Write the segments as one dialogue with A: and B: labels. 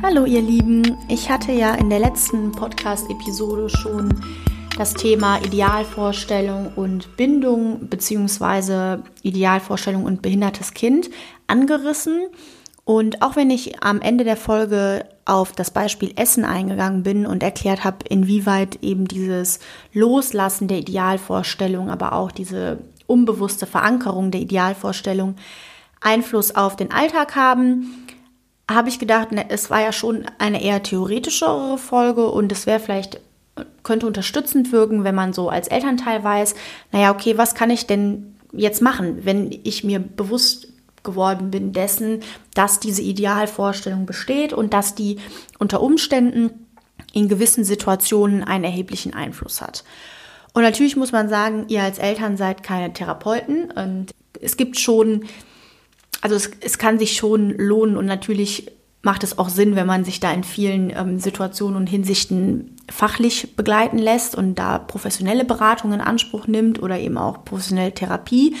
A: Hallo ihr Lieben, ich hatte ja in der letzten Podcast-Episode schon das Thema Idealvorstellung und Bindung bzw. Idealvorstellung und behindertes Kind angerissen. Und auch wenn ich am Ende der Folge auf das Beispiel Essen eingegangen bin und erklärt habe, inwieweit eben dieses Loslassen der Idealvorstellung, aber auch diese unbewusste Verankerung der Idealvorstellung Einfluss auf den Alltag haben, habe ich gedacht, ne, es war ja schon eine eher theoretischere Folge und es wäre vielleicht, könnte unterstützend wirken, wenn man so als Elternteil weiß, naja, okay, was kann ich denn jetzt machen, wenn ich mir bewusst geworden bin dessen, dass diese Idealvorstellung besteht und dass die unter Umständen in gewissen Situationen einen erheblichen Einfluss hat. Und natürlich muss man sagen, ihr als Eltern seid keine Therapeuten und es gibt schon also es, es kann sich schon lohnen und natürlich macht es auch Sinn, wenn man sich da in vielen ähm, Situationen und Hinsichten fachlich begleiten lässt und da professionelle Beratung in Anspruch nimmt oder eben auch professionelle Therapie.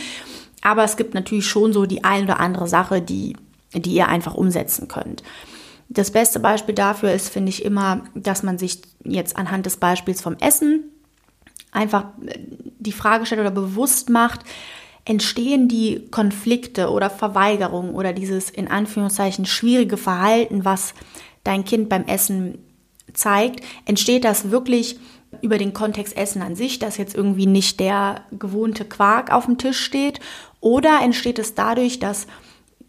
A: Aber es gibt natürlich schon so die ein oder andere Sache, die, die ihr einfach umsetzen könnt. Das beste Beispiel dafür ist, finde ich immer, dass man sich jetzt anhand des Beispiels vom Essen einfach äh, die Frage stellt oder bewusst macht, entstehen die Konflikte oder Verweigerungen oder dieses in Anführungszeichen schwierige Verhalten, was dein Kind beim Essen zeigt, entsteht das wirklich über den Kontext Essen an sich, dass jetzt irgendwie nicht der gewohnte Quark auf dem Tisch steht, oder entsteht es dadurch, dass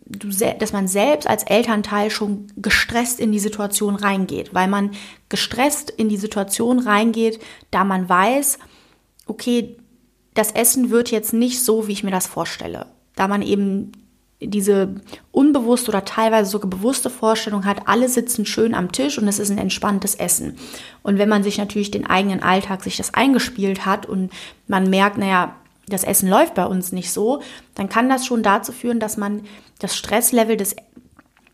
A: du, dass man selbst als Elternteil schon gestresst in die Situation reingeht, weil man gestresst in die Situation reingeht, da man weiß, okay, das Essen wird jetzt nicht so, wie ich mir das vorstelle. Da man eben diese unbewusste oder teilweise sogar bewusste Vorstellung hat, alle sitzen schön am Tisch und es ist ein entspanntes Essen. Und wenn man sich natürlich den eigenen Alltag sich das eingespielt hat und man merkt, naja, das Essen läuft bei uns nicht so, dann kann das schon dazu führen, dass man das Stresslevel des,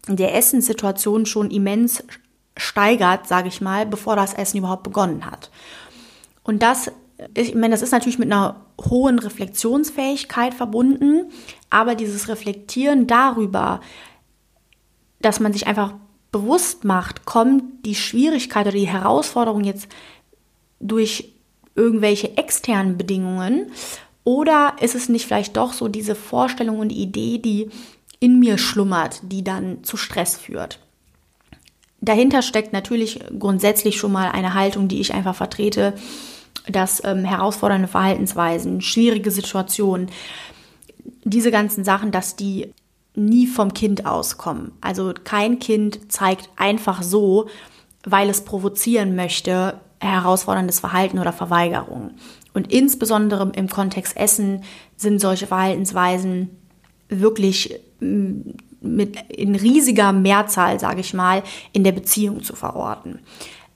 A: der Essenssituation schon immens steigert, sage ich mal, bevor das Essen überhaupt begonnen hat. Und das ich meine, das ist natürlich mit einer hohen Reflexionsfähigkeit verbunden, aber dieses Reflektieren darüber, dass man sich einfach bewusst macht, kommt die Schwierigkeit oder die Herausforderung jetzt durch irgendwelche externen Bedingungen oder ist es nicht vielleicht doch so diese Vorstellung und Idee, die in mir schlummert, die dann zu Stress führt? Dahinter steckt natürlich grundsätzlich schon mal eine Haltung, die ich einfach vertrete, dass ähm, herausfordernde Verhaltensweisen, schwierige Situationen, diese ganzen Sachen, dass die nie vom Kind auskommen. Also kein Kind zeigt einfach so, weil es provozieren möchte, herausforderndes Verhalten oder Verweigerung. Und insbesondere im Kontext Essen sind solche Verhaltensweisen wirklich mm, mit in riesiger Mehrzahl, sage ich mal, in der Beziehung zu verorten.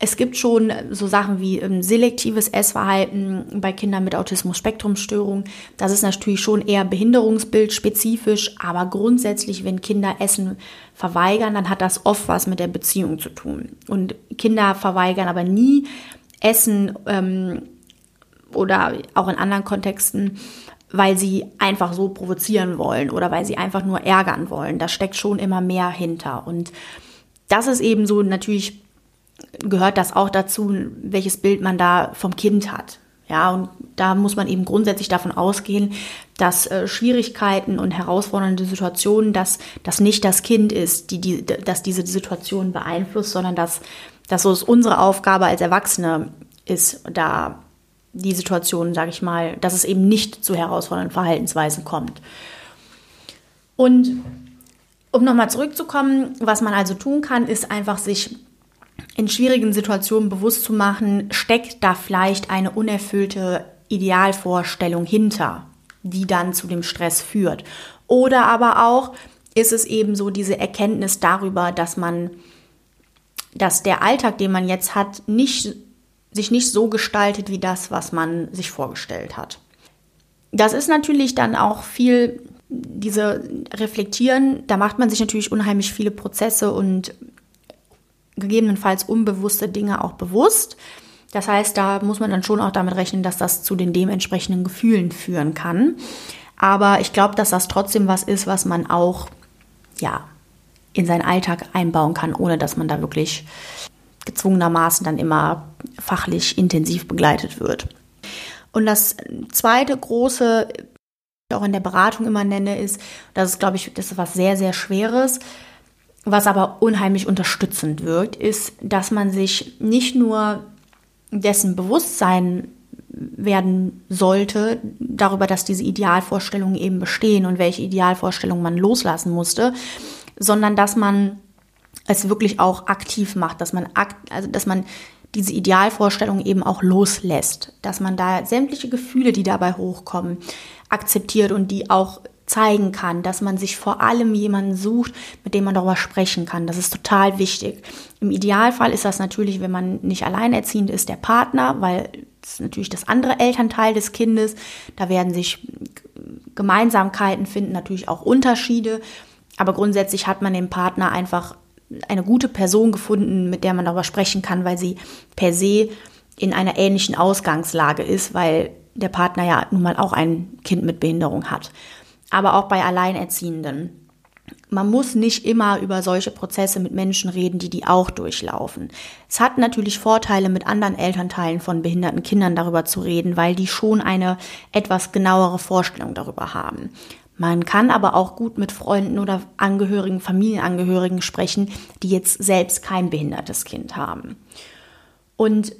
A: Es gibt schon so Sachen wie ähm, selektives Essverhalten bei Kindern mit Autismus-Spektrum-Störung. Das ist natürlich schon eher behinderungsbildspezifisch, aber grundsätzlich, wenn Kinder Essen verweigern, dann hat das oft was mit der Beziehung zu tun. Und Kinder verweigern aber nie Essen ähm, oder auch in anderen Kontexten, weil sie einfach so provozieren wollen oder weil sie einfach nur ärgern wollen. Da steckt schon immer mehr hinter. Und das ist eben so natürlich gehört das auch dazu, welches Bild man da vom Kind hat. Ja, und da muss man eben grundsätzlich davon ausgehen, dass äh, Schwierigkeiten und herausfordernde Situationen, dass das nicht das Kind ist, die, die, dass diese Situation beeinflusst, sondern dass, dass es unsere Aufgabe als Erwachsene ist, da die Situation, sage ich mal, dass es eben nicht zu herausfordernden Verhaltensweisen kommt. Und um nochmal zurückzukommen, was man also tun kann, ist einfach sich in schwierigen Situationen bewusst zu machen, steckt da vielleicht eine unerfüllte Idealvorstellung hinter, die dann zu dem Stress führt. Oder aber auch ist es eben so diese Erkenntnis darüber, dass man, dass der Alltag, den man jetzt hat, nicht, sich nicht so gestaltet wie das, was man sich vorgestellt hat. Das ist natürlich dann auch viel diese Reflektieren, da macht man sich natürlich unheimlich viele Prozesse und gegebenenfalls unbewusste Dinge auch bewusst. Das heißt, da muss man dann schon auch damit rechnen, dass das zu den dementsprechenden Gefühlen führen kann. Aber ich glaube, dass das trotzdem was ist, was man auch, ja, in seinen Alltag einbauen kann, ohne dass man da wirklich gezwungenermaßen dann immer fachlich intensiv begleitet wird. Und das zweite große, auch in der Beratung immer nenne, ist, das ist, glaube ich, das ist was sehr, sehr Schweres, was aber unheimlich unterstützend wirkt, ist, dass man sich nicht nur dessen Bewusstsein werden sollte, darüber, dass diese Idealvorstellungen eben bestehen und welche Idealvorstellungen man loslassen musste, sondern dass man es wirklich auch aktiv macht, dass man akt, also dass man diese Idealvorstellung eben auch loslässt, dass man da sämtliche Gefühle, die dabei hochkommen, akzeptiert und die auch zeigen kann, dass man sich vor allem jemanden sucht, mit dem man darüber sprechen kann. Das ist total wichtig. Im Idealfall ist das natürlich, wenn man nicht alleinerziehend ist, der Partner, weil ist natürlich das andere Elternteil des Kindes. Da werden sich Gemeinsamkeiten finden, natürlich auch Unterschiede. Aber grundsätzlich hat man den Partner einfach eine gute Person gefunden, mit der man darüber sprechen kann, weil sie per se in einer ähnlichen Ausgangslage ist, weil der Partner ja nun mal auch ein Kind mit Behinderung hat. Aber auch bei Alleinerziehenden. Man muss nicht immer über solche Prozesse mit Menschen reden, die die auch durchlaufen. Es hat natürlich Vorteile, mit anderen Elternteilen von behinderten Kindern darüber zu reden, weil die schon eine etwas genauere Vorstellung darüber haben. Man kann aber auch gut mit Freunden oder Angehörigen, Familienangehörigen sprechen, die jetzt selbst kein behindertes Kind haben. Und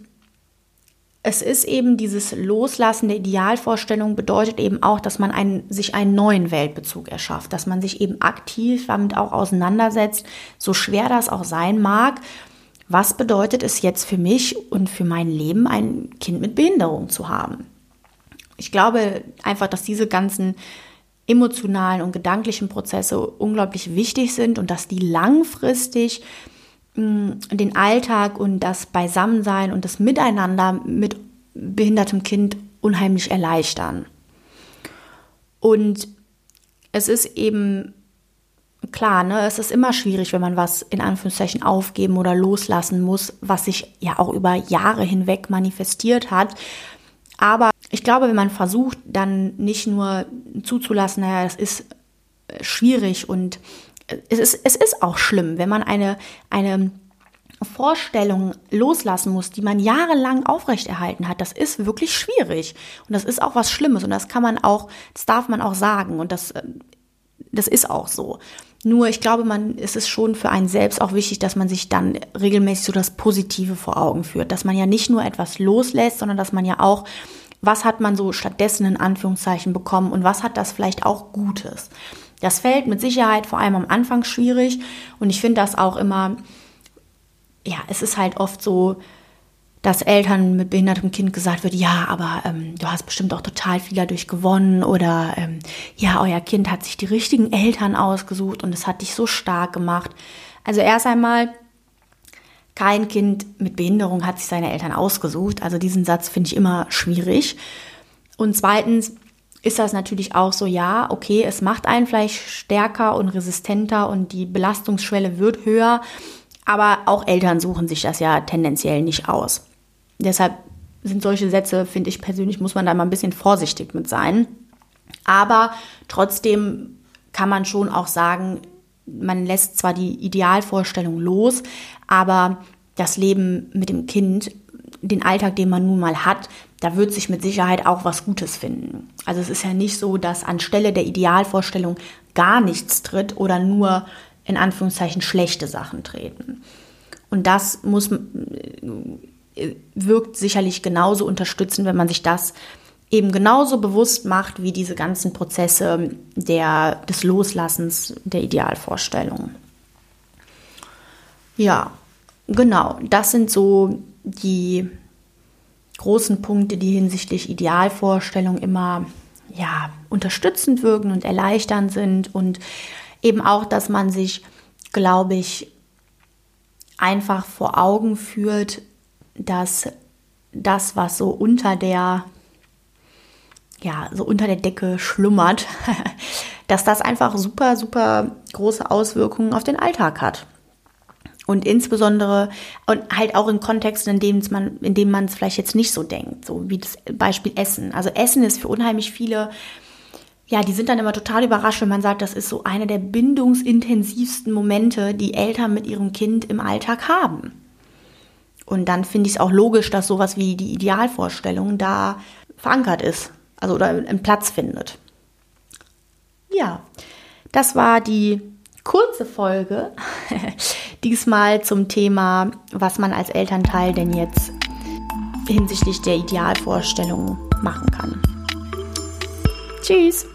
A: es ist eben dieses Loslassen der Idealvorstellung bedeutet eben auch, dass man einen, sich einen neuen Weltbezug erschafft, dass man sich eben aktiv damit auch auseinandersetzt, so schwer das auch sein mag. Was bedeutet es jetzt für mich und für mein Leben, ein Kind mit Behinderung zu haben? Ich glaube einfach, dass diese ganzen emotionalen und gedanklichen Prozesse unglaublich wichtig sind und dass die langfristig den Alltag und das Beisammensein und das Miteinander mit behindertem Kind unheimlich erleichtern. Und es ist eben klar, ne, es ist immer schwierig, wenn man was in Anführungszeichen aufgeben oder loslassen muss, was sich ja auch über Jahre hinweg manifestiert hat. Aber ich glaube, wenn man versucht, dann nicht nur zuzulassen, naja, das ist schwierig und es ist, es ist auch schlimm, wenn man eine, eine Vorstellung loslassen muss, die man jahrelang aufrechterhalten hat, das ist wirklich schwierig. Und das ist auch was Schlimmes. Und das kann man auch, das darf man auch sagen. Und das, äh, das ist auch so. Nur ich glaube, man ist es schon für einen selbst auch wichtig, dass man sich dann regelmäßig so das Positive vor Augen führt, dass man ja nicht nur etwas loslässt, sondern dass man ja auch, was hat man so stattdessen in Anführungszeichen bekommen und was hat das vielleicht auch Gutes. Das fällt mit Sicherheit vor allem am Anfang schwierig und ich finde das auch immer, ja, es ist halt oft so, dass Eltern mit behindertem Kind gesagt wird, ja, aber ähm, du hast bestimmt auch total viel dadurch gewonnen oder ähm, ja, euer Kind hat sich die richtigen Eltern ausgesucht und es hat dich so stark gemacht. Also erst einmal, kein Kind mit Behinderung hat sich seine Eltern ausgesucht. Also diesen Satz finde ich immer schwierig. Und zweitens ist das natürlich auch so, ja, okay, es macht einen vielleicht stärker und resistenter und die Belastungsschwelle wird höher, aber auch Eltern suchen sich das ja tendenziell nicht aus. Deshalb sind solche Sätze, finde ich persönlich, muss man da mal ein bisschen vorsichtig mit sein. Aber trotzdem kann man schon auch sagen, man lässt zwar die Idealvorstellung los, aber das Leben mit dem Kind, den Alltag, den man nun mal hat, da wird sich mit Sicherheit auch was Gutes finden. Also es ist ja nicht so, dass anstelle der Idealvorstellung gar nichts tritt oder nur in Anführungszeichen schlechte Sachen treten. Und das muss wirkt sicherlich genauso unterstützend, wenn man sich das eben genauso bewusst macht wie diese ganzen Prozesse der, des Loslassens der Idealvorstellung. Ja, genau, das sind so die großen Punkte, die hinsichtlich Idealvorstellung immer ja, unterstützend wirken und erleichternd sind und eben auch, dass man sich, glaube ich, einfach vor Augen führt, dass das, was so unter der, ja, so unter der Decke schlummert, dass das einfach super, super große Auswirkungen auf den Alltag hat. Und insbesondere, und halt auch in Kontexten, in denen man, in denen man es vielleicht jetzt nicht so denkt, so wie das Beispiel Essen. Also Essen ist für unheimlich viele ja, die sind dann immer total überrascht, wenn man sagt, das ist so eine der bindungsintensivsten Momente, die Eltern mit ihrem Kind im Alltag haben. Und dann finde ich es auch logisch, dass sowas wie die Idealvorstellung da verankert ist, also oder einen Platz findet. Ja, das war die kurze Folge, diesmal zum Thema, was man als Elternteil denn jetzt hinsichtlich der Idealvorstellung machen kann. Tschüss!